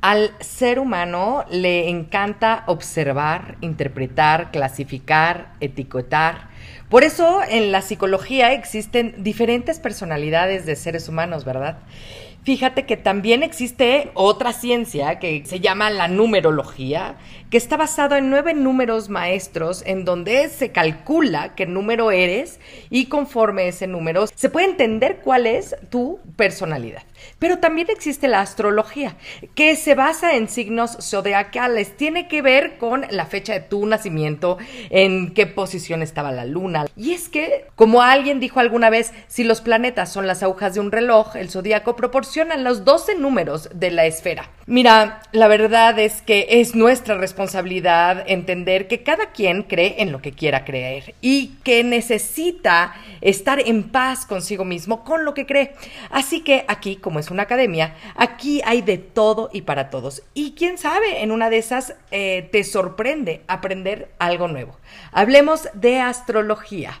Al ser humano le encanta observar, interpretar, clasificar, etiquetar. Por eso en la psicología existen diferentes personalidades de seres humanos, ¿verdad? Fíjate que también existe otra ciencia que se llama la numerología, que está basada en nueve números maestros en donde se calcula qué número eres y conforme ese número se puede entender cuál es tu personalidad. Pero también existe la astrología, que se basa en signos zodiacales, tiene que ver con la fecha de tu nacimiento, en qué posición estaba la luna. Y es que, como alguien dijo alguna vez, si los planetas son las agujas de un reloj, el zodiaco proporciona los 12 números de la esfera. Mira, la verdad es que es nuestra responsabilidad entender que cada quien cree en lo que quiera creer y que necesita estar en paz consigo mismo con lo que cree. Así que aquí, como es una academia, aquí hay de todo y para todos. Y quién sabe, en una de esas eh, te sorprende aprender algo nuevo. Hablemos de astrología.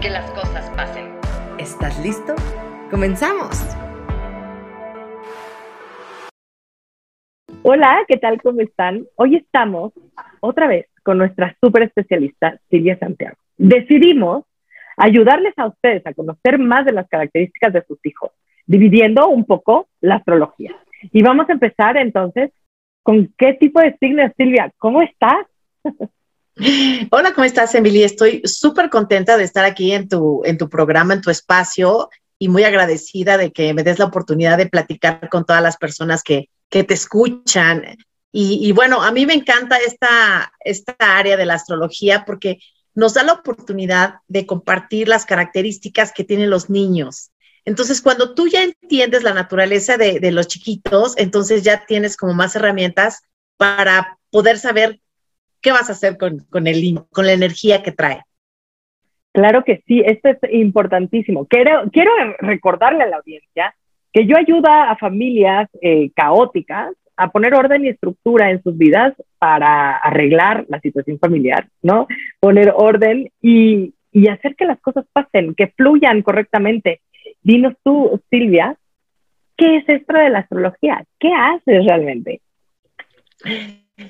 que las cosas pasen. ¿Estás listo? ¡Comenzamos! Hola, ¿qué tal? ¿Cómo están? Hoy estamos otra vez con nuestra super especialista Silvia Santiago. Decidimos ayudarles a ustedes a conocer más de las características de sus hijos, dividiendo un poco la astrología. Y vamos a empezar entonces con qué tipo de signos, Silvia, ¿cómo estás? Hola, ¿cómo estás, Emily? Estoy súper contenta de estar aquí en tu, en tu programa, en tu espacio y muy agradecida de que me des la oportunidad de platicar con todas las personas que, que te escuchan. Y, y, bueno, a mí me encanta esta, esta área de la astrología porque nos da la oportunidad de compartir las características que tienen los niños. Entonces, cuando tú ya entiendes la naturaleza de, de los chiquitos, entonces ya tienes como más herramientas para poder saber ¿qué vas a hacer con, con el con la energía que trae? Claro que sí, esto es importantísimo. Quiero, quiero recordarle a la audiencia que yo ayuda a familias eh, caóticas a poner orden y estructura en sus vidas para arreglar la situación familiar, ¿no? Poner orden y, y hacer que las cosas pasen, que fluyan correctamente. Dinos tú, Silvia, ¿qué es esto de la astrología? ¿Qué haces realmente?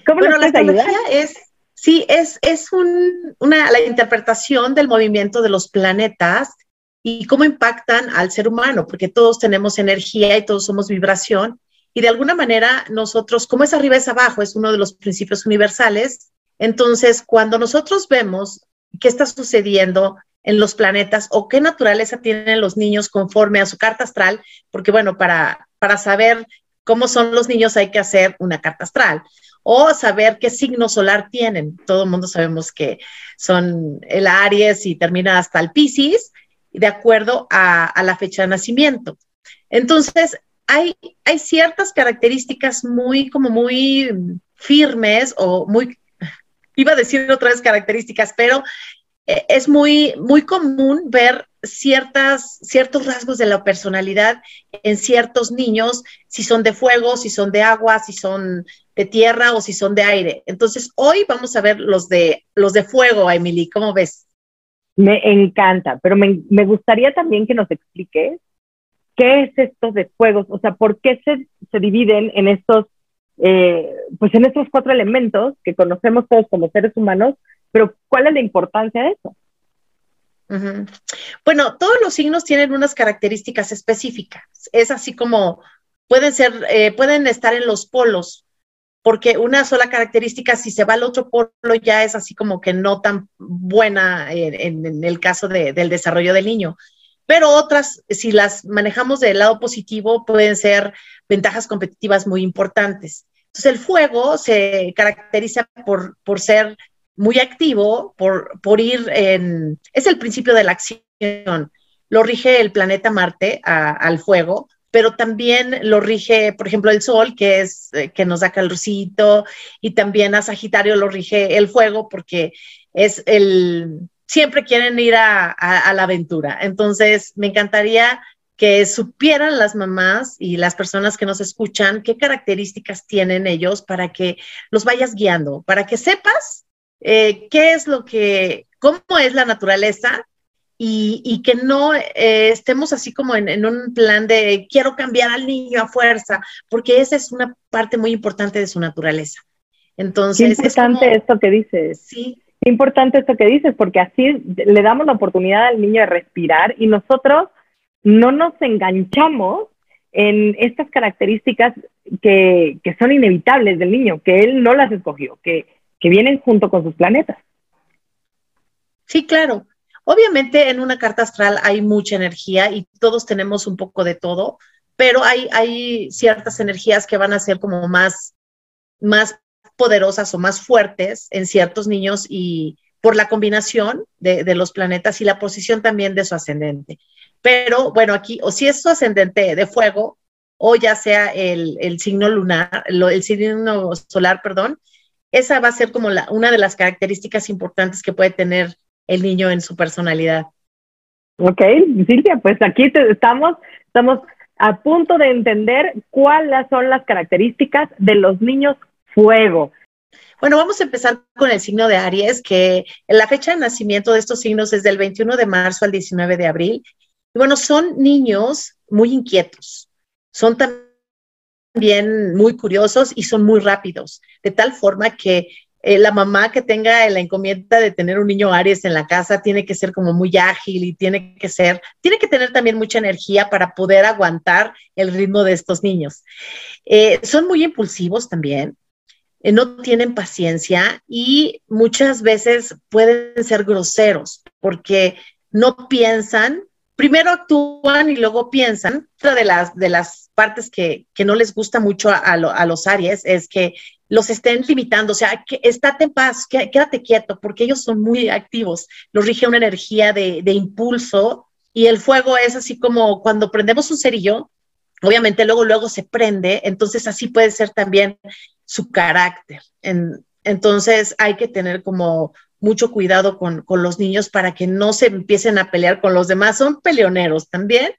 ¿Cómo bueno, la astrología es, sí, es, es un, una, la interpretación del movimiento de los planetas y cómo impactan al ser humano, porque todos tenemos energía y todos somos vibración. Y de alguna manera nosotros, como es arriba es abajo, es uno de los principios universales. Entonces, cuando nosotros vemos qué está sucediendo en los planetas o qué naturaleza tienen los niños conforme a su carta astral, porque bueno, para, para saber cómo son los niños hay que hacer una carta astral o saber qué signo solar tienen. Todo el mundo sabemos que son el Aries y termina hasta el Pisces, de acuerdo a, la fecha de nacimiento. Entonces, hay, hay ciertas características muy, como muy firmes o muy, iba a decir otra vez características, pero es muy, muy común ver ciertas, ciertos rasgos de la personalidad en ciertos niños, si son de fuego, si son de agua, si son de tierra o si son de aire. Entonces, hoy vamos a ver los de, los de fuego, Emily, ¿cómo ves? Me encanta, pero me, me gustaría también que nos expliques qué es esto de fuegos, o sea, por qué se, se dividen en estos, eh, pues en estos cuatro elementos que conocemos todos como seres humanos, pero ¿cuál es la importancia de eso? Bueno, todos los signos tienen unas características específicas. Es así como pueden ser, eh, pueden estar en los polos, porque una sola característica, si se va al otro polo, ya es así como que no tan buena en, el caso del desarrollo del niño. Pero otras, si las manejamos del lado positivo, pueden ser ventajas competitivas muy importantes. Entonces el fuego se caracteriza por, por ser muy activo, por, por ir en... Es el principio de la acción. Lo rige el planeta Marte al fuego, pero también lo rige, por ejemplo, el Sol, que es eh, que nos da calorcito, y también a Sagitario lo rige el fuego, porque es el... Siempre quieren ir a, a la aventura. Entonces, me encantaría que supieran las mamás y las personas que nos escuchan qué características tienen ellos para que los vayas guiando, para que sepas eh, qué es lo que, cómo es la naturaleza y, que no eh, estemos así como en, un plan de quiero cambiar al niño a fuerza, porque esa es una parte muy importante de su naturaleza. Entonces, Qué importante esto que dices. Sí. Qué importante esto que dices, porque así le damos la oportunidad al niño de respirar y nosotros no nos enganchamos en estas características que, son inevitables del niño, que él no las escogió, que, vienen junto con sus planetas. Sí, claro. Obviamente en una carta astral hay mucha energía y todos tenemos un poco de todo, pero hay, hay ciertas energías que van a ser como más, más poderosas o más fuertes en ciertos niños y por la combinación de, de los planetas y la posición también de su ascendente. Pero bueno, aquí, o si es su ascendente de fuego, o ya sea el, signo lunar, el signo solar, perdón, esa va a ser como la, una de las características importantes que puede tener el niño en su personalidad. Ok, Silvia, pues aquí estamos, estamos a punto de entender cuáles son las características de los niños fuego. Bueno, vamos a empezar con el signo de Aries, que la fecha de nacimiento de estos signos es del 21 de marzo al 19 de abril y bueno, son niños muy inquietos, son también muy curiosos y son muy rápidos, de tal forma que eh, la mamá que tenga la encomienda de tener un niño Aries en la casa tiene que ser como muy ágil y tiene que ser, tiene que tener también mucha energía para poder aguantar el ritmo de estos niños. Eh, son muy impulsivos también, eh, no tienen paciencia y muchas veces pueden ser groseros porque no piensan primero actúan y luego piensan. Otra de las, de las partes que, no les gusta mucho a, los Aries es que los estén limitando, o sea, que, estate en paz, quédate quieto, porque ellos son muy activos, los rige una energía de, impulso y el fuego es así como cuando prendemos un cerillo, obviamente luego, luego se prende, entonces así puede ser también su carácter. entonces hay que tener como mucho cuidado con, los niños para que no se empiecen a pelear con los demás. Son peleoneros también.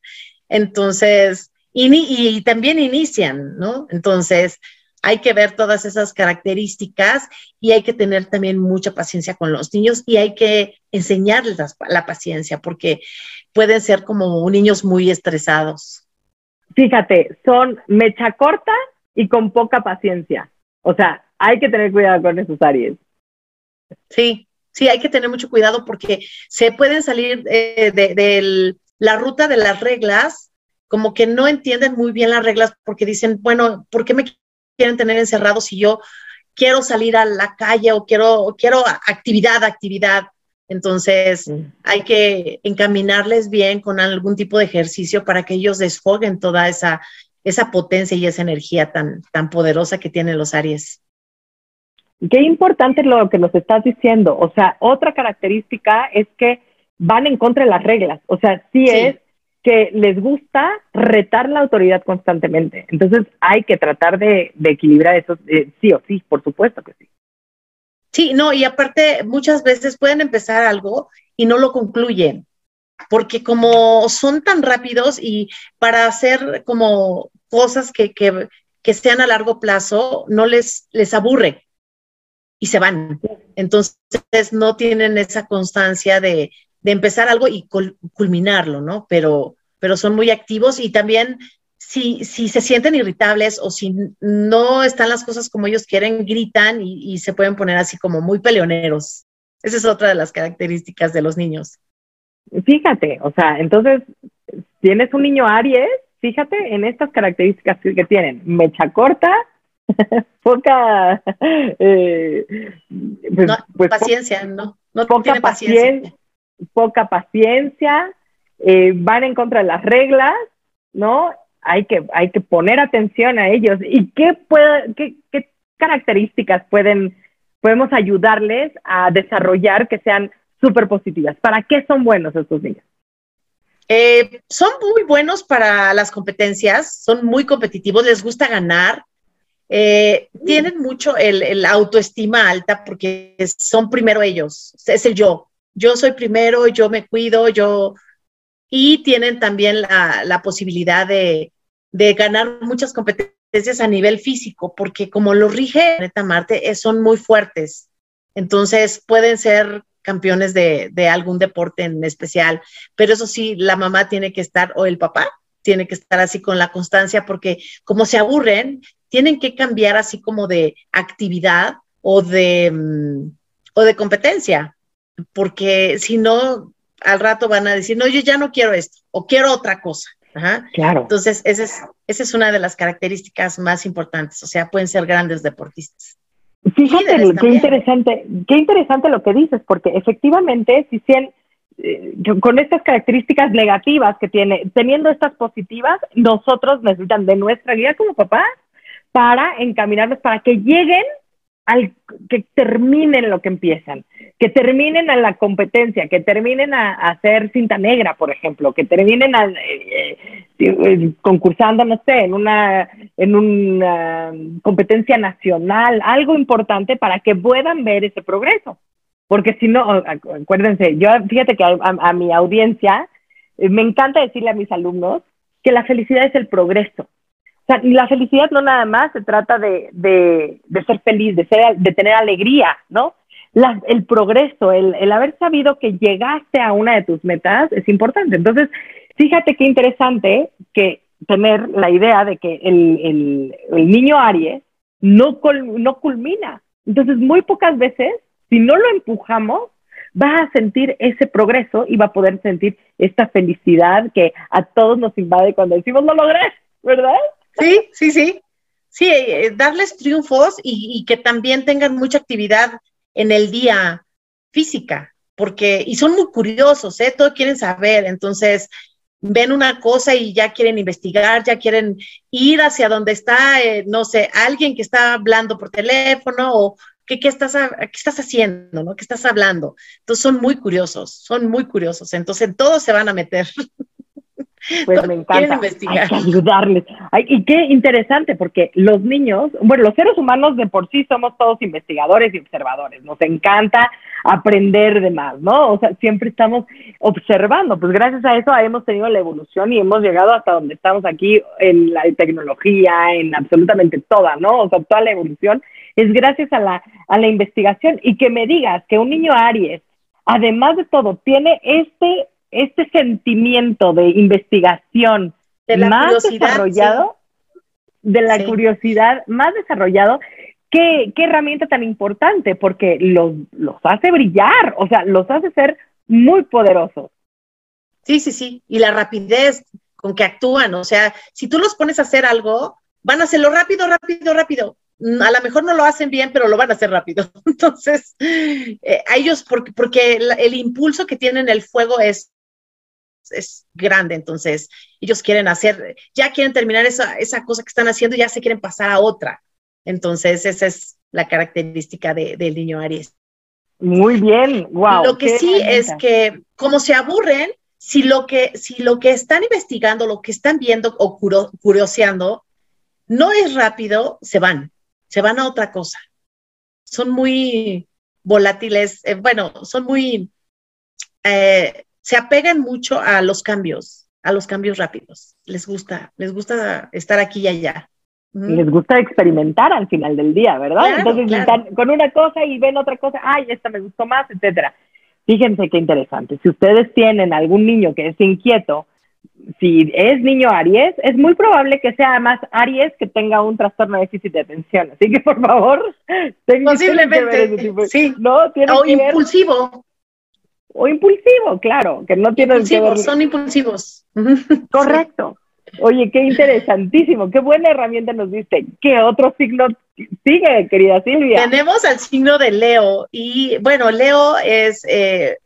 Entonces, y, también inician, ¿no? Entonces, hay que ver todas esas características y hay que tener también mucha paciencia con los niños y hay que enseñarles la, paciencia porque pueden ser como niños muy estresados. Fíjate, son mecha corta y con poca paciencia. O sea, hay que tener cuidado con esos Aries. Sí, sí, hay que tener mucho cuidado porque se pueden salir eh, de, la ruta de las reglas, como que no entienden muy bien las reglas porque dicen, bueno, ¿por qué me quieren tener encerrado si yo quiero salir a la calle o quiero, quiero actividad, actividad? Entonces, hay que encaminarles bien con algún tipo de ejercicio para que ellos desfoguen toda esa, esa potencia y esa energía tan, tan poderosa que tienen los Aries. Qué importante lo que nos estás diciendo. O sea, otra característica es que van en contra de las reglas. O sea, sí, es que les gusta retar la autoridad constantemente. Entonces hay que tratar de, equilibrar eso, eh, sí o sí, por supuesto que sí. Sí, no, y aparte muchas veces pueden empezar algo y no lo concluyen, porque como son tan rápidos y para hacer como cosas que, que, que sean a largo plazo, no les, les aburre y se van. Entonces no tienen esa constancia de, empezar algo y culminarlo, ¿no? Pero, pero son muy activos y también si, si se sienten irritables o si no están las cosas como ellos quieren, gritan y, se pueden poner así como muy peleoneros. Esa es otra de las características de los niños. Fíjate, o sea, entonces, tienes un niño Aries, fíjate en estas características que tienen, mecha corta, poca eh, pues, pues, paciencia, ¿no? No poca paciencia. poca paciencia, eh, van en contra de las reglas, ¿no? hay que, hay que poner atención a ellos. ¿Y qué, puede, qué, qué características pueden, podemos ayudarles a desarrollar que sean súper positivas? ¿Para qué son buenos estos niños? Eh, son muy buenos para las competencias, son muy competitivos, les gusta ganar, eh, tienen mucho el, autoestima alta porque son primero ellos, es el yo. Yo soy primero, yo me cuido, yo... Y tienen también la, posibilidad de, ganar muchas competencias a nivel físico, porque como lo rige Planeta Marte, son muy fuertes. Entonces pueden ser campeones de, de, algún deporte en especial, pero eso sí, la mamá tiene que estar, o el papá tiene que estar así con la constancia, porque como se aburren, tienen que cambiar así como de actividad o de, mm, o de competencia, porque si no, al rato van a decir, no, yo ya no quiero esto, o quiero otra cosa. Claro. Entonces, esa es, esa es una de las características más importantes, o sea, pueden ser grandes deportistas. Fíjate, qué interesante, qué interesante lo que dices, porque efectivamente, si sean, eh, con estas características negativas que tiene, teniendo estas positivas, nosotros necesitan de nuestra guía como papá para encaminarnos, para que lleguen al que terminen lo que empiezan, que terminen a la competencia, que terminen a, hacer cinta negra, por ejemplo, que terminen a, eh, eh, concursando, no sé, en una, en una competencia nacional, algo importante para que puedan ver ese progreso. Porque si no, acuérdense, yo fíjate que a mi audiencia eh, me encanta decirle a mis alumnos que la felicidad es el progreso sea, la felicidad no nada más se trata de, de, ser feliz, de, ser, de tener alegría, ¿no? El progreso, el, el, haber sabido que llegaste a una de tus metas es importante. Entonces, fíjate qué interesante que tener la idea de que el, el, el niño Aries no, no culmina. Entonces, muy pocas veces, si no lo empujamos, va a sentir ese progreso y va a poder sentir esta felicidad que a todos nos invade cuando decimos lo logré, ¿verdad? Sí, sí, sí. Sí, eh, darles triunfos y, que también tengan mucha actividad en el día física, porque, y son muy curiosos, ¿eh? Todo quieren saber, entonces ven una cosa y ya quieren investigar, ya quieren ir hacia donde está, eh, no sé, alguien que está hablando por teléfono o ¿qué, qué, estás, qué estás haciendo, ¿no? ¿Qué estás hablando? Entonces son muy curiosos, son muy curiosos, entonces todos se van a meter. Pues me encanta. Hay que ayudarles. y qué interesante, porque los niños, bueno, los seres humanos de por sí somos todos investigadores y observadores. Nos encanta aprender de más, ¿no? O sea, siempre estamos observando. Pues gracias a eso hemos tenido la evolución y hemos llegado hasta donde estamos aquí en la tecnología, en absolutamente toda, ¿no? O sea, toda la evolución es gracias a la, a la investigación. Y que me digas que un niño Aries, además de todo, tiene este este sentimiento de investigación más desarrollado, de la curiosidad más desarrollado, ¿qué, qué herramienta tan importante, porque los, los hace brillar, o sea, los hace ser muy poderosos. Sí, sí, sí, y la rapidez con que actúan, o sea, si tú los pones a hacer algo, van a hacerlo rápido, rápido, rápido. Mm, a lo mejor no lo hacen bien, pero lo van a hacer rápido. Entonces, eh, a ellos, porque, porque el, impulso que tienen el fuego es es grande, entonces ellos quieren hacer, ya quieren terminar esa, esa cosa que están haciendo y ya se quieren pasar a otra. Entonces, esa es la característica del niño Aries. Muy bien, wow. Lo que sí es que, como se aburren, si lo que, si lo que están investigando, lo que están viendo o curioseando, no es rápido, se van, se van a otra cosa. Son muy volátiles, eh, bueno, son muy eh, se apegan mucho a los cambios, a los cambios rápidos. Les gusta, les gusta estar aquí y allá. Les gusta experimentar al final del día, ¿verdad? Entonces están con una cosa y ven otra cosa, ay, esta me gustó más, etcétera. Fíjense qué interesante. Si ustedes tienen algún niño que es inquieto, si es niño Aries, es muy probable que sea más Aries que tenga un trastorno de déficit de atención. Así que, por favor, posiblemente, sí. ¿no? ¿Tiene o impulsivo o impulsivo, claro, que no tienen que ver... Son impulsivos. Correcto. Oye, qué interesantísimo, qué buena herramienta nos diste. ¿Qué otro signo sigue, querida Silvia? Tenemos al signo de Leo y bueno, Leo es eh,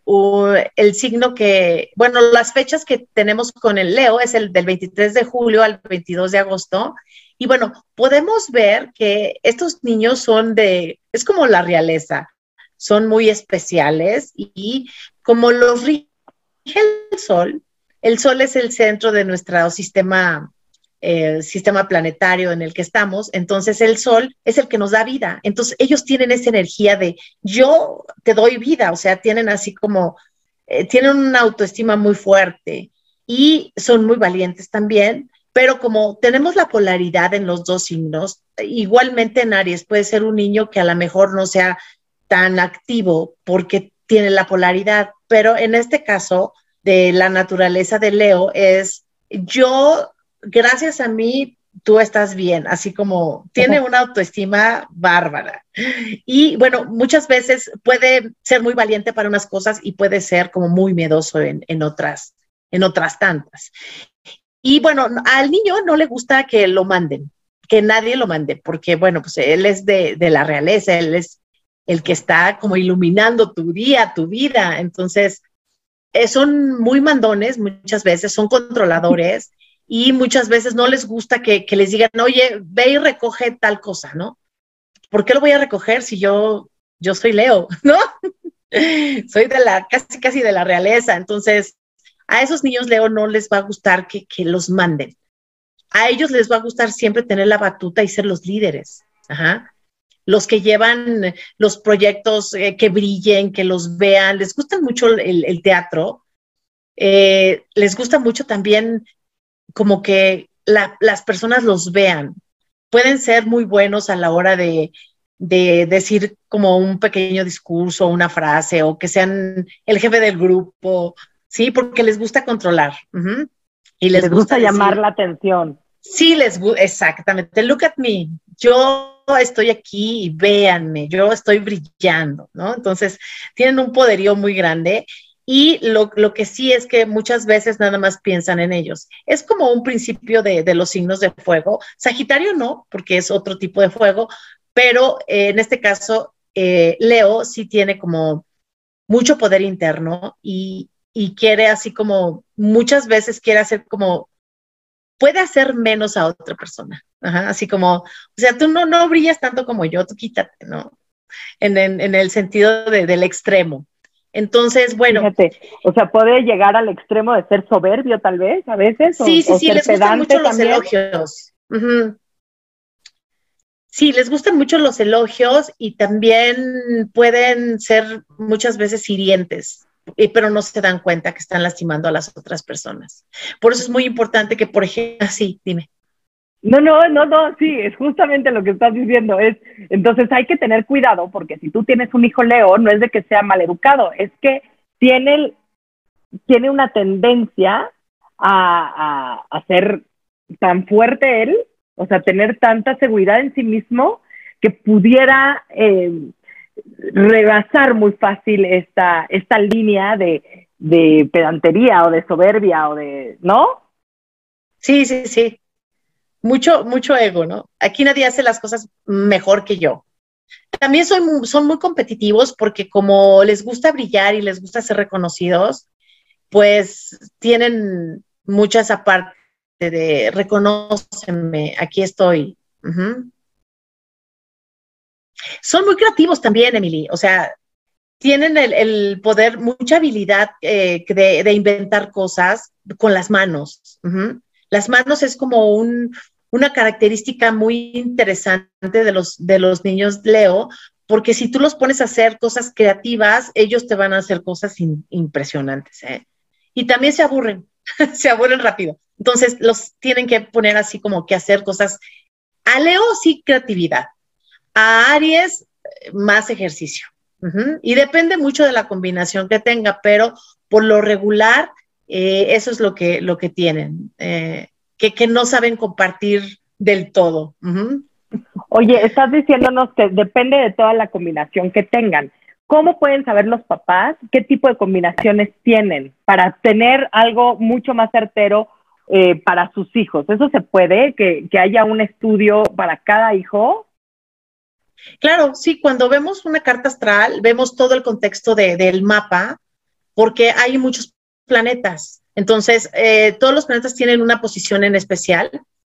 el signo que, bueno, las fechas que tenemos con el Leo es el del 23 de julio al 22 de agosto. Y bueno, podemos ver que estos niños son de, es como la realeza, son muy especiales y como los rige el sol, el Sol es el centro de nuestro sistema, eh, sistema planetario en el que estamos, entonces el Sol es el que nos da vida. Entonces ellos tienen esa energía de yo te doy vida, o sea, tienen así como, eh, tienen una autoestima muy fuerte y son muy valientes también. Pero como tenemos la polaridad en los dos signos, igualmente en Aries puede ser un niño que a lo mejor no sea tan activo porque tiene la polaridad, pero en este caso de la naturaleza de Leo es yo, gracias a mí, tú estás bien, así como tiene una autoestima bárbara. Y bueno, muchas veces puede ser muy valiente para unas cosas y puede ser como muy miedoso en, otras, en otras tantas. Y bueno, al niño no le gusta que lo manden, que nadie lo mande, porque bueno, pues él es de, de la realeza, él es el que está como iluminando tu día, tu vida. Entonces, eh, son muy mandones muchas veces, son controladores y muchas veces no les gusta que, les digan, oye, ve y recoge tal cosa, ¿no? ¿Por qué lo voy a recoger si yo, yo soy Leo, ¿no? soy de la, casi, casi de la realeza. Entonces, a esos niños Leo no les va a gustar que, que los manden. A ellos les va a gustar siempre tener la batuta y ser los líderes. Ajá los que llevan los proyectos eh, que brillen, que los vean, les gusta mucho el, teatro, eh, les gusta mucho también como que las personas los vean. Pueden ser muy buenos a la hora de, decir como un pequeño discurso, una frase, o que sean el jefe del grupo, ¿sí? Porque les gusta controlar. Y les, gusta, llamar la atención. Sí, les gusta, exactamente. Look at me. Yo estoy aquí y véanme, yo estoy brillando, ¿no? Entonces, tienen un poderío muy grande y lo, que sí es que muchas veces nada más piensan en ellos. Es como un principio de, los signos de fuego. Sagitario no, porque es otro tipo de fuego, pero eh, en este caso, eh, Leo sí tiene como mucho poder interno y, y quiere así como, muchas veces quiere hacer como puede hacer menos a otra persona. así como, o sea, tú no, no brillas tanto como yo, tú quítate, ¿no? En, el sentido del extremo. Entonces, bueno. Fíjate, o sea, puede llegar al extremo de ser soberbio, tal vez, a veces. Sí, sí, sí, les gustan mucho los elogios. Sí, les gustan mucho los elogios y también pueden ser muchas veces hirientes pero no se dan cuenta que están lastimando a las otras personas. Por eso es muy importante que, por ejemplo, sí, dime. No, no, no, no, sí, es justamente lo que estás diciendo. Es, entonces hay que tener cuidado porque si tú tienes un hijo Leo, no es de que sea maleducado, es que tiene, tiene una tendencia a, a, ser tan fuerte él, o sea, tener tanta seguridad en sí mismo que pudiera eh, rebasar muy fácil esta, esta línea de, de pedantería o de soberbia o de, ¿no? Sí, sí, sí. Mucho, mucho ego, ¿no? Aquí nadie hace las cosas mejor que yo. También son, son muy competitivos porque como les gusta brillar y les gusta ser reconocidos, pues tienen muchas aparte de reconoceme, aquí estoy. Son muy creativos también, Emily. O sea, tienen el, poder, mucha habilidad eh, de, inventar cosas con las manos. Las manos es como una característica muy interesante de los, de los niños Leo, porque si tú los pones a hacer cosas creativas, ellos te van a hacer cosas impresionantes. ¿eh? Y también se aburren, se aburren rápido. Entonces los tienen que poner así como que hacer cosas. A Leo sí creatividad, a Aries, más ejercicio. Y depende mucho de la combinación que tenga, pero por lo regular, eh, eso es lo que, lo que tienen, eh, que, no saben compartir del todo. Oye, estás diciéndonos que depende de toda la combinación que tengan. ¿Cómo pueden saber los papás qué tipo de combinaciones tienen para tener algo mucho más certero eh, para sus hijos. ¿Eso se puede? ¿Que, ¿Que haya un estudio para cada hijo? Claro, sí, cuando vemos una carta astral, vemos todo el contexto del mapa, porque hay muchos planetas. Entonces, eh, todos los planetas tienen una posición en especial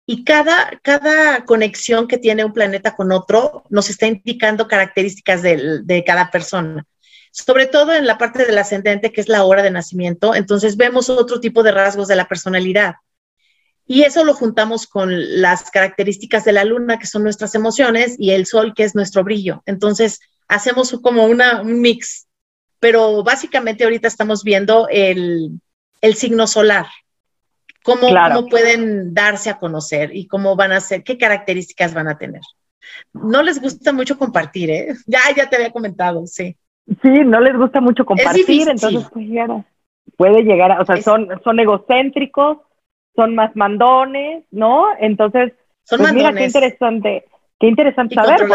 y cada, cada conexión que tiene un planeta con otro nos está indicando características de, de cada persona. Sobre todo en la parte del ascendente, que es la hora de nacimiento, entonces vemos otro tipo de rasgos de la personalidad. Y eso lo juntamos con las características de la luna, que son nuestras emociones, y el sol, que es nuestro brillo. Entonces, hacemos como una, un mix. Pero básicamente ahorita estamos viendo el, signo solar, cómo, cómo, pueden darse a conocer y cómo van a ser, qué características van a tener. No les gusta mucho compartir, ¿eh? Ya, ya te había comentado, sí. Sí, no les gusta mucho compartir, entonces a, puede llegar a, o sea, son, son egocéntricos, son más mandones, ¿no? Entonces, son pues mira qué interesante, qué interesante saber.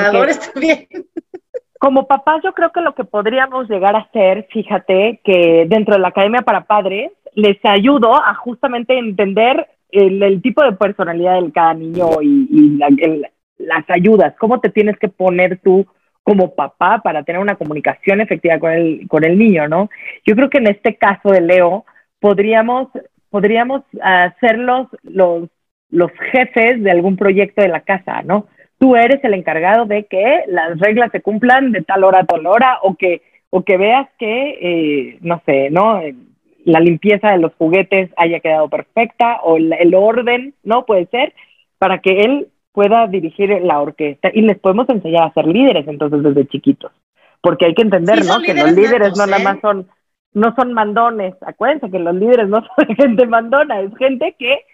también. Como papás, yo creo que lo que podríamos llegar a hacer, fíjate, que dentro de la Academia para Padres, les ayudo a justamente entender el, tipo de personalidad de cada niño y, las ayudas, cómo te tienes que poner tú como papá para tener una comunicación efectiva con el, con el niño, ¿no? Yo creo que en este caso de Leo podríamos podríamos ser los, los, los jefes de algún proyecto de la casa, ¿no? Tú eres el encargado de que las reglas se cumplan de tal hora a tal hora o que, o que veas que, eh, no sé, ¿no? La limpieza de los juguetes haya quedado perfecta o el, orden, ¿no? Puede ser, para que él pueda dirigir la orquesta y les podemos enseñar a ser líderes entonces desde chiquitos, porque hay que entender, ¿no? Que los líderes no nada más ¿eh? son no son mandones. Acuérdense que los líderes no son gente mandona, es gente que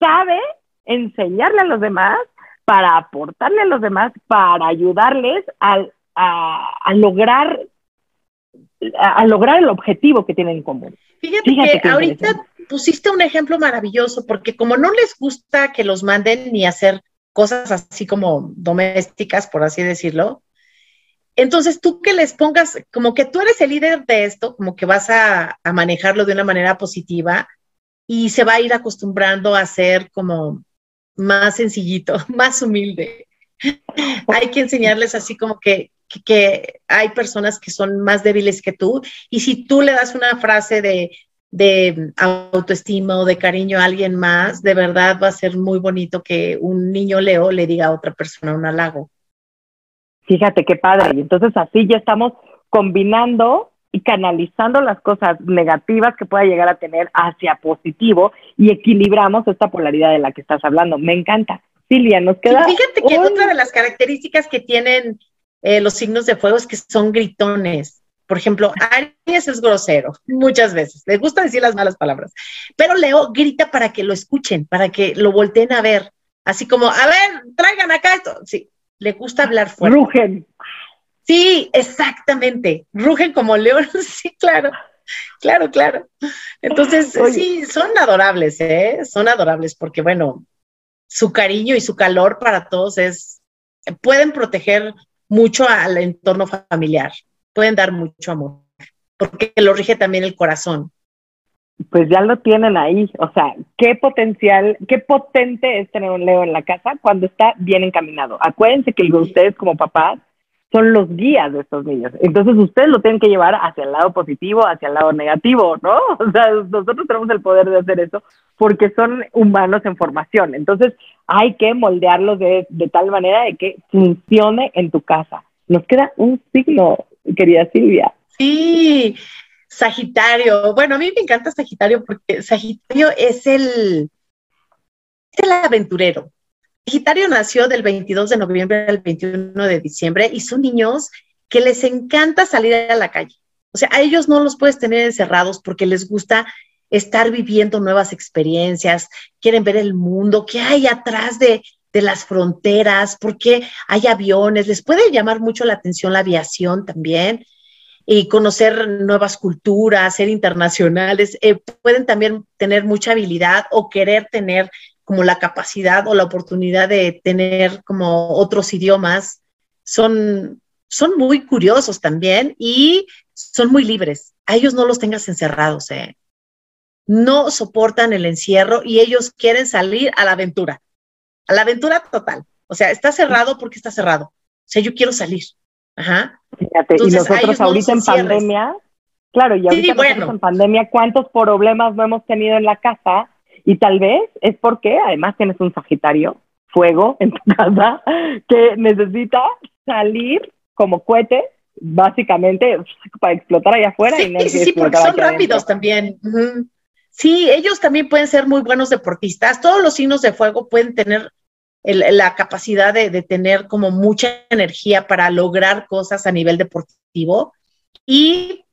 sabe enseñarle a los demás para aportarle a los demás, para ayudarles a, a, lograr a, lograr el objetivo que tienen en común. Fíjate, que ahorita pusiste un ejemplo maravilloso, porque como no les gusta que los manden ni hacer cosas así como domésticas, por así decirlo, entonces, tú que les pongas, como que tú eres el líder de esto, como que vas a, manejarlo de una manera positiva y se va a ir acostumbrando a ser como más sencillito, más humilde. hay que enseñarles así como que, que, hay personas que son más débiles que tú y si tú le das una frase de, de autoestima o de cariño a alguien más, de verdad va a ser muy bonito que un niño Leo le diga a otra persona un halago. Fíjate qué padre. Y entonces así ya estamos combinando y canalizando las cosas negativas que pueda llegar a tener hacia positivo y equilibramos esta polaridad de la que estás hablando. Me encanta. Silvia, nos queda. fíjate que otra de las características que tienen eh, los signos de fuego es que son gritones. Por ejemplo, Aries es grosero muchas veces, le gusta decir las malas palabras, pero Leo grita para que lo escuchen, para que lo volteen a ver, así como, a ver, traigan acá esto. Sí, le gusta hablar fuerte. Rugen. Sí, exactamente. Rugen como león. sí, claro. Claro, claro. Entonces, sí, son adorables, ¿eh? Son adorables porque, bueno, su cariño y su calor para todos es, pueden proteger mucho al entorno familiar, pueden dar mucho amor, porque lo rige también el corazón pues ya lo tienen ahí. O sea, qué potencial, qué potente es tener un Leo en la casa cuando está bien encaminado. Acuérdense que ustedes como papás son los guías de estos niños. Entonces ustedes lo tienen que llevar hacia el lado positivo, hacia el lado negativo, ¿no? O sea, nosotros tenemos el poder de hacer eso porque son humanos en formación. Entonces hay que moldearlos de, de tal manera de que funcione en tu casa. Nos queda un signo, querida Silvia. Sí, Sagitario. Bueno, a mí me encanta Sagitario porque Sagitario es el, es el aventurero. Sagitario nació del 22 de noviembre al 21 de diciembre y son niños que les encanta salir a la calle. O sea, a ellos no los puedes tener encerrados porque les gusta estar viviendo nuevas experiencias, quieren ver el mundo, qué hay atrás de, de las fronteras, por qué hay aviones, les puede llamar mucho la atención la aviación también y conocer nuevas culturas, ser internacionales, eh, pueden también tener mucha habilidad o querer tener como la capacidad o la oportunidad de tener como otros idiomas. Son, son muy curiosos también y son muy libres. A ellos no los tengas encerrados, ¿eh? no soportan el encierro y ellos quieren salir a la aventura, a la aventura total. O sea, está cerrado porque está cerrado. O sea, yo quiero salir. Ajá. Fíjate, y nosotros ahorita en pandemia, claro, y ahorita nosotros en pandemia, ¿cuántos problemas no hemos tenido en la casa? Y tal vez es porque además tienes un Sagitario, fuego en tu casa, que necesita salir como cohete, básicamente, para explotar allá afuera. Sí, sí, sí, porque son rápidos también. Sí, ellos también pueden ser muy buenos deportistas. Todos los signos de fuego pueden tener la capacidad de, tener como mucha energía para lograr cosas a nivel deportivo. Y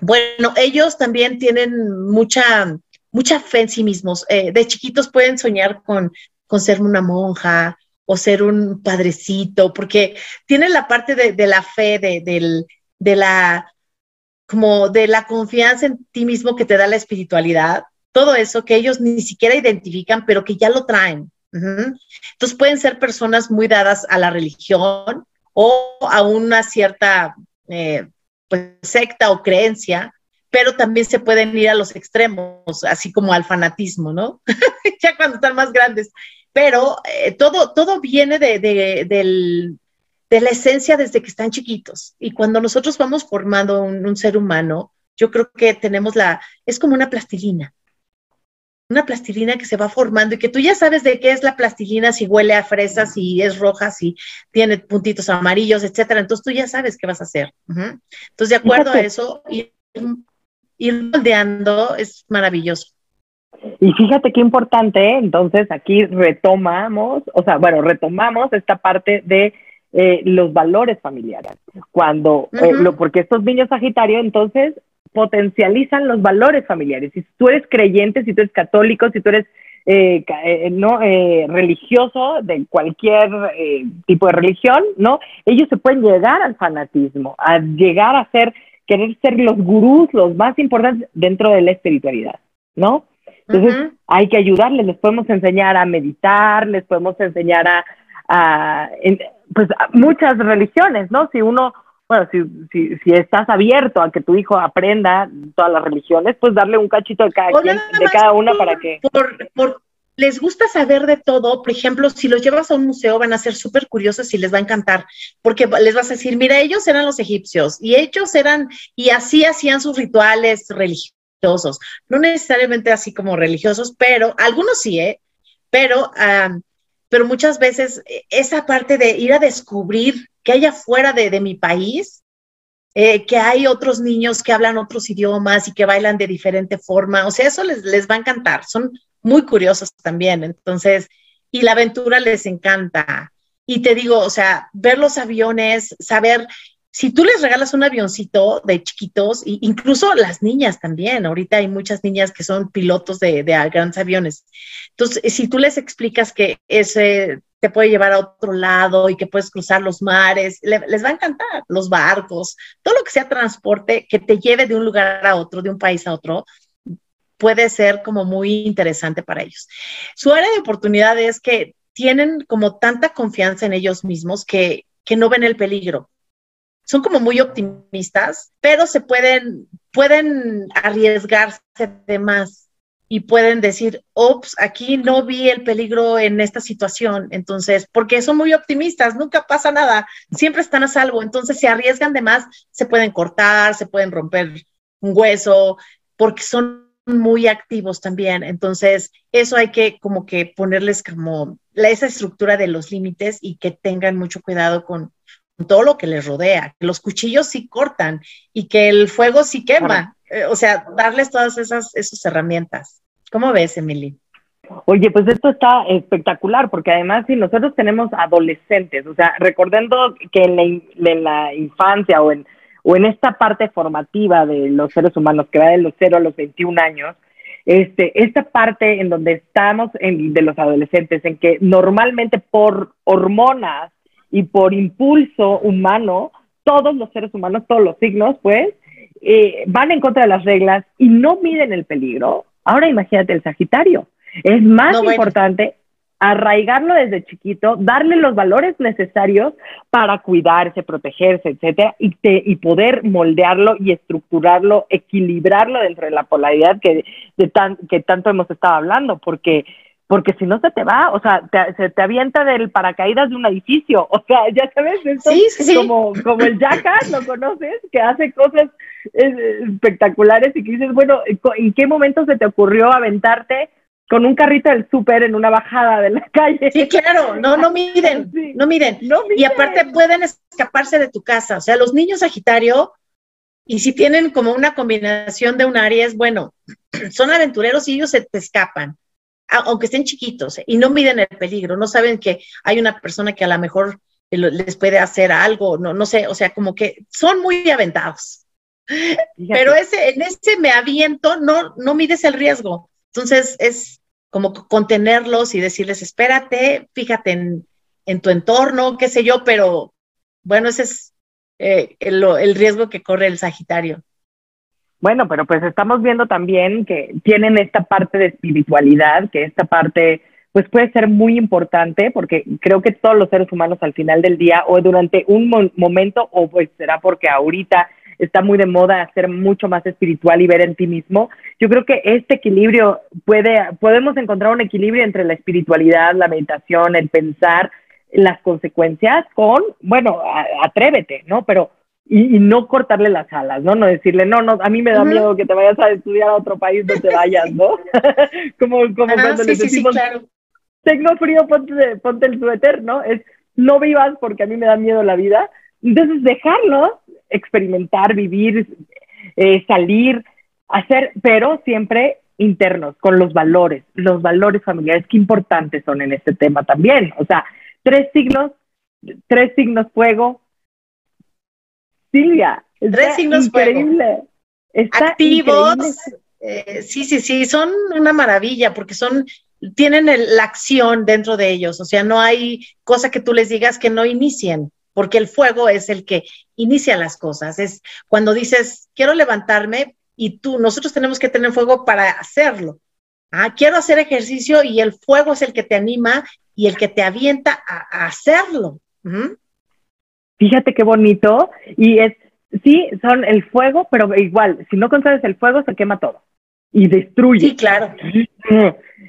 bueno, ellos también tienen mucha, mucha fe en sí mismos. Eh, de chiquitos pueden soñar con, con ser una monja o ser un padrecito, porque tienen la parte de, la fe, de, de la como de la confianza en ti mismo que te da la espiritualidad, todo eso que ellos ni siquiera identifican, pero que ya lo traen. Entonces pueden ser personas muy dadas a la religión o a una cierta eh, pues, secta o creencia, pero también se pueden ir a los extremos, así como al fanatismo, ¿no? ya cuando están más grandes. Pero eh, todo, todo viene de, de, la esencia desde que están chiquitos. Y cuando nosotros vamos formando un ser humano, yo creo que tenemos la, es como una plastilina una plastilina que se va formando y que tú ya sabes de qué es la plastilina, si huele a fresas, si es roja, si tiene puntitos amarillos, etcétera. Entonces tú ya sabes qué vas a hacer. Entonces, de acuerdo a eso, ir, moldeando es maravilloso. Y fíjate qué importante, entonces aquí retomamos, o sea, bueno, retomamos esta parte de eh, los valores familiares. Cuando, eh, lo, porque estos niños Sagitario, entonces potencializan los valores familiares. Si tú eres creyente, si tú eres católico, si tú eres eh, eh, no eh, religioso de cualquier tipo de religión, ¿no? Ellos se pueden llegar al fanatismo, a llegar a ser, querer ser los gurús, los más importantes dentro de la espiritualidad, ¿no? Entonces hay que ayudarles, les podemos enseñar a meditar, les podemos enseñar a, a pues muchas religiones, ¿no? Si uno bueno, si, si, si, estás abierto a que tu hijo aprenda todas las religiones, pues darle un cachito de cada, quien, de cada una para que... Por, les gusta saber de todo, por ejemplo, si los llevas a un museo van a ser súper curiosos y les va a encantar, porque les vas a decir, mira, ellos eran los egipcios y ellos eran, y así hacían sus rituales religiosos, no necesariamente así como religiosos, pero algunos sí, ¿eh? Pero, pero muchas veces e, esa parte de ir a descubrir que hay afuera de, mi país, eh, que hay otros niños que hablan otros idiomas y que bailan de diferente forma. O sea, eso les, les va a encantar. Son muy curiosos también. Entonces, y la aventura les encanta. Y te digo, o sea, ver los aviones, saber, si tú les regalas un avioncito de chiquitos, e incluso las niñas también, ahorita hay muchas niñas que son pilotos de, de grandes aviones. Entonces, si tú les explicas que ese te puede llevar a otro lado y que puedes cruzar los mares, les va a encantar los barcos, todo lo que sea transporte que te lleve de un lugar a otro, de un país a otro, puede ser como muy interesante para ellos. Su área de oportunidad es que tienen como tanta confianza en ellos mismos que, que no ven el peligro. Son como muy optimistas, pero se pueden, pueden arriesgarse de más y pueden decir, ops, aquí no vi el peligro en esta situación. Entonces, porque son muy optimistas, nunca pasa nada, siempre están a salvo. Entonces, si arriesgan de más, se pueden cortar, se pueden romper un hueso, porque son muy activos también. Entonces, eso hay que como que ponerles como la, esa estructura de los límites y que tengan mucho cuidado con, todo lo que les rodea, que los cuchillos sí cortan y que el fuego sí quema. Eh, o sea, darles todas esas, esas herramientas. ¿Cómo ves, Emily? Oye, pues esto está espectacular, porque además si nosotros tenemos adolescentes, o sea, recordando que en la, infancia o en, o en esta parte formativa de los seres humanos, que va de los 0 a los 21 años, este, esta parte en donde estamos en, de los adolescentes, en que normalmente por hormonas y por impulso humano, todos los seres humanos, todos los signos, pues, eh, van en contra de las reglas y no miden el peligro, ahora imagínate el Sagitario. Es más importante, arraigarlo desde chiquito, darle los valores necesarios para cuidarse, protegerse, etcétera, y, y poder moldearlo y estructurarlo, equilibrarlo dentro de la polaridad que, de tan, que tanto hemos estado hablando, porque porque si no se te va, o sea, se te avienta del paracaídas de un edificio, o sea, ya sabes, esto Como, como el Jackass, ¿lo conoces? Que hace cosas espectaculares y que dices, bueno, ¿en qué momento se te ocurrió aventarte con un carrito del súper en una bajada de la calle? Sí, claro, no, no miden, no miden. Y aparte pueden escaparse de tu casa, o sea, los niños Sagitario, y si tienen como una combinación de un Aries, bueno, son aventureros y ellos se te escapan aunque estén chiquitos, ¿eh? y no miden el peligro, no saben que hay una persona que a lo mejor les puede hacer algo, no, no sé, o sea, como que son muy aventados. Pero ese, en ese me aviento, no, no mides el riesgo. Entonces es como contenerlos y decirles, espérate, fíjate en, tu entorno, qué sé yo, pero bueno, ese es eh, el riesgo que corre el Sagitario. Bueno, pero pues estamos viendo también que tienen esta parte de espiritualidad, que esta parte pues puede ser muy importante porque creo que todos los seres humanos al final del día o durante un momento o pues será porque ahorita está muy de moda ser mucho más espiritual y ver en ti mismo. Yo creo que este equilibrio puede, podemos encontrar un equilibrio entre la espiritualidad, la meditación, el pensar las consecuencias con, bueno, atrévete, ¿no? Pero y, no cortarle las alas, ¿no? No decirle, no, no, a mí me da miedo que te vayas a estudiar a otro país, no te vayas, ¿no? como como cuando le decimos, tengo frío, ponte, ponte el suéter, ¿no? Es, no vivas porque a mí me da miedo la vida. Entonces, dejarlo, experimentar, vivir, eh, salir, hacer, pero siempre internos, con los valores, los valores familiares, qué importantes son en este tema también. O sea, tres signos, tres signos fuego, Silvia. Tres signos increíble. Activos. Eh, sí, sí, sí, son una maravilla porque son, tienen la acción dentro de ellos, o sea, no hay cosa que tú les digas que no inicien, porque el fuego es el que inicia las cosas. Es cuando dices, quiero levantarme y tú, nosotros tenemos que tener fuego para hacerlo. Ah, quiero hacer ejercicio y el fuego es el que te anima y el que te avienta a, hacerlo. Fíjate qué bonito. Y es, sí, son el fuego, pero igual, si no controlas el fuego, se quema todo y destruye. Sí, claro.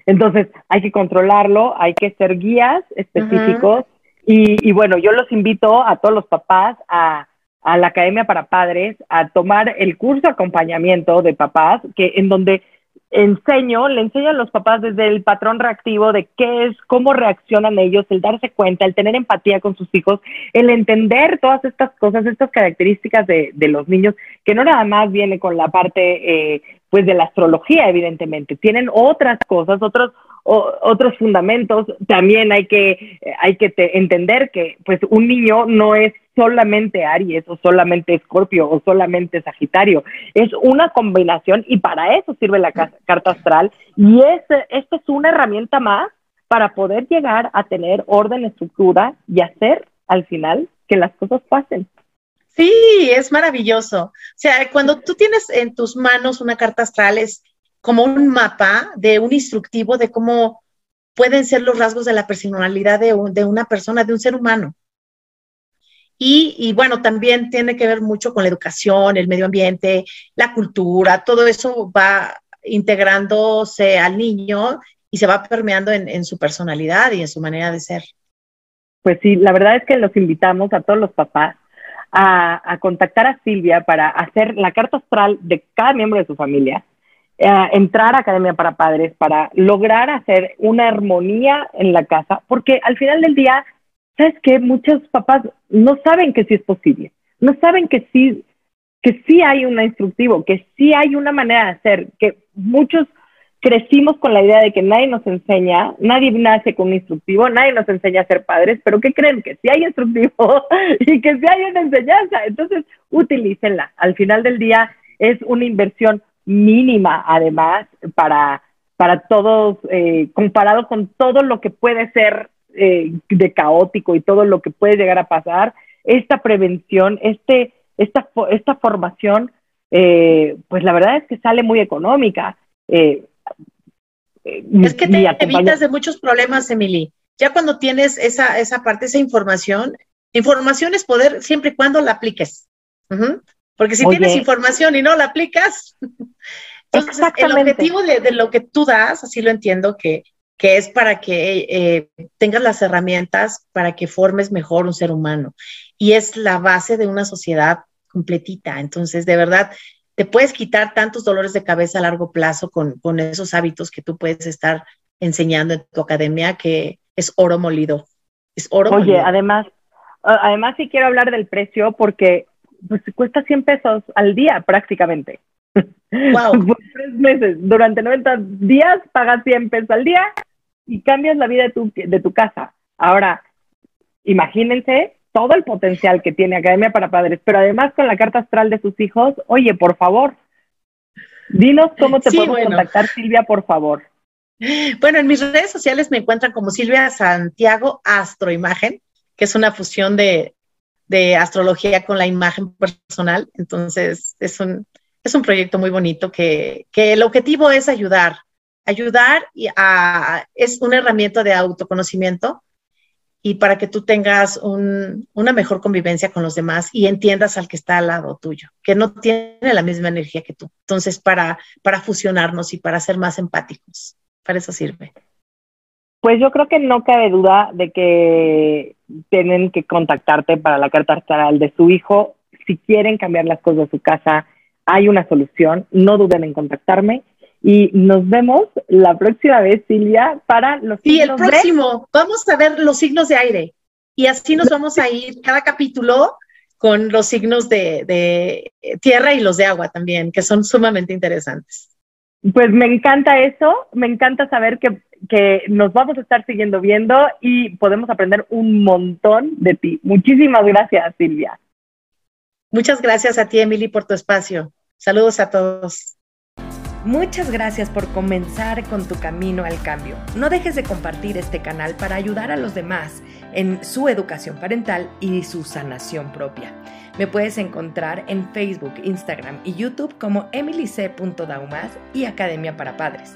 Entonces, hay que controlarlo, hay que ser guías específicos. Y, y, bueno, yo los invito a todos los papás a, la Academia para Padres a tomar el curso de acompañamiento de papás, que en donde enseño, le enseño a los papás desde el patrón reactivo de qué es, cómo reaccionan ellos, el darse cuenta, el tener empatía con sus hijos, el entender todas estas cosas, estas características de, de los niños, que no nada más viene con la parte, eh, pues, de la astrología, evidentemente, tienen otras cosas, otros, otros fundamentos. También hay que, hay que entender que, pues, un niño no es solamente Aries o solamente Escorpio o solamente Sagitario. Es una combinación y para eso sirve la carta astral y esta es una herramienta más para poder llegar a tener orden, estructura y hacer al final que las cosas pasen. Sí, es maravilloso. O sea, cuando tú tienes en tus manos una carta astral es como un mapa de un instructivo de cómo pueden ser los rasgos de la personalidad de, de una persona, de un ser humano. Y, bueno, también tiene que ver mucho con la educación, el medio ambiente, la cultura, todo eso va integrándose al niño y se va permeando en, su personalidad y en su manera de ser. Pues sí, la verdad es que los invitamos a todos los papás a, contactar a Silvia para hacer la carta astral de cada miembro de su familia, entrar a Academia para Padres para lograr hacer una armonía en la casa, porque al final del día ¿sabes qué? Muchos papás no saben que sí es posible, no saben que sí, que sí hay un instructivo, que sí hay una manera de hacer, que muchos crecimos con la idea de que nadie nos enseña, nadie nace con un instructivo, nadie nos enseña a ser padres, pero ¿qué creen? Que sí hay instructivo y que sí hay una enseñanza, entonces utilícenla. Al final del día es una inversión mínima, además, para, para todos, eh, comparado con todo lo que puede ser eh, de caótico y todo lo que puede llegar a pasar, esta prevención, este, esta, esta formación, eh, pues la verdad es que sale muy económica. Es que te evitas de muchos problemas, Emily. Ya cuando tienes esa, esa parte, esa información, información es poder siempre y cuando la apliques. Porque si tienes información y no la aplicas, entonces el objetivo de, lo que tú das, así lo entiendo, que, que es para que eh, tengas las herramientas para que formes mejor un ser humano. Y es la base de una sociedad completita. Entonces, de verdad, te puedes quitar tantos dolores de cabeza a largo plazo con, con esos hábitos que tú puedes estar enseñando en tu academia, que es oro molido. Es oro Oye, además, además sí quiero hablar del precio porque pues cuesta 100 pesos al día prácticamente. Wow. Por tres meses, durante 90 días pagas 100 pesos al día y cambias la vida de tu, de tu casa. Ahora, imagínense todo el potencial que tiene Academia para Padres, pero además con la carta astral de sus hijos, oye, por favor, dinos cómo te podemos contactar, Silvia, por favor. Bueno, en mis redes sociales me encuentran como Silvia Santiago Astroimagen, que es una fusión de, de astrología con la imagen personal. Entonces, es un, es un proyecto muy bonito que, que el objetivo es ayudar, ayudar y a, es una herramienta de autoconocimiento y para que tú tengas una mejor convivencia con los demás y entiendas al que está al lado tuyo, que no tiene la misma energía que tú. Entonces, para, para fusionarnos y para ser más empáticos, para eso sirve. Pues yo creo que no cabe duda de que tienen que contactarte para la carta astral de su hijo. Si quieren cambiar las cosas de su casa, hay una solución. No duden en contactarme. Y nos vemos la próxima vez, Silvia, para los signos. Y el próximo, vamos a ver los signos de aire. Y así nos vamos a ir cada capítulo con los signos de, de tierra y los de agua también, que son sumamente interesantes. Pues me encanta eso, me encanta saber que, que, nos vamos a estar siguiendo viendo y podemos aprender un montón de ti. Muchísimas gracias, Silvia. Muchas gracias a ti, Emily, por tu espacio. Saludos a todos. Muchas gracias por comenzar con tu camino al cambio. No dejes de compartir este canal para ayudar a los demás en su educación parental y su sanación propia. Me puedes encontrar en Facebook, Instagram y YouTube como emilyc.daumas y Academia para Padres.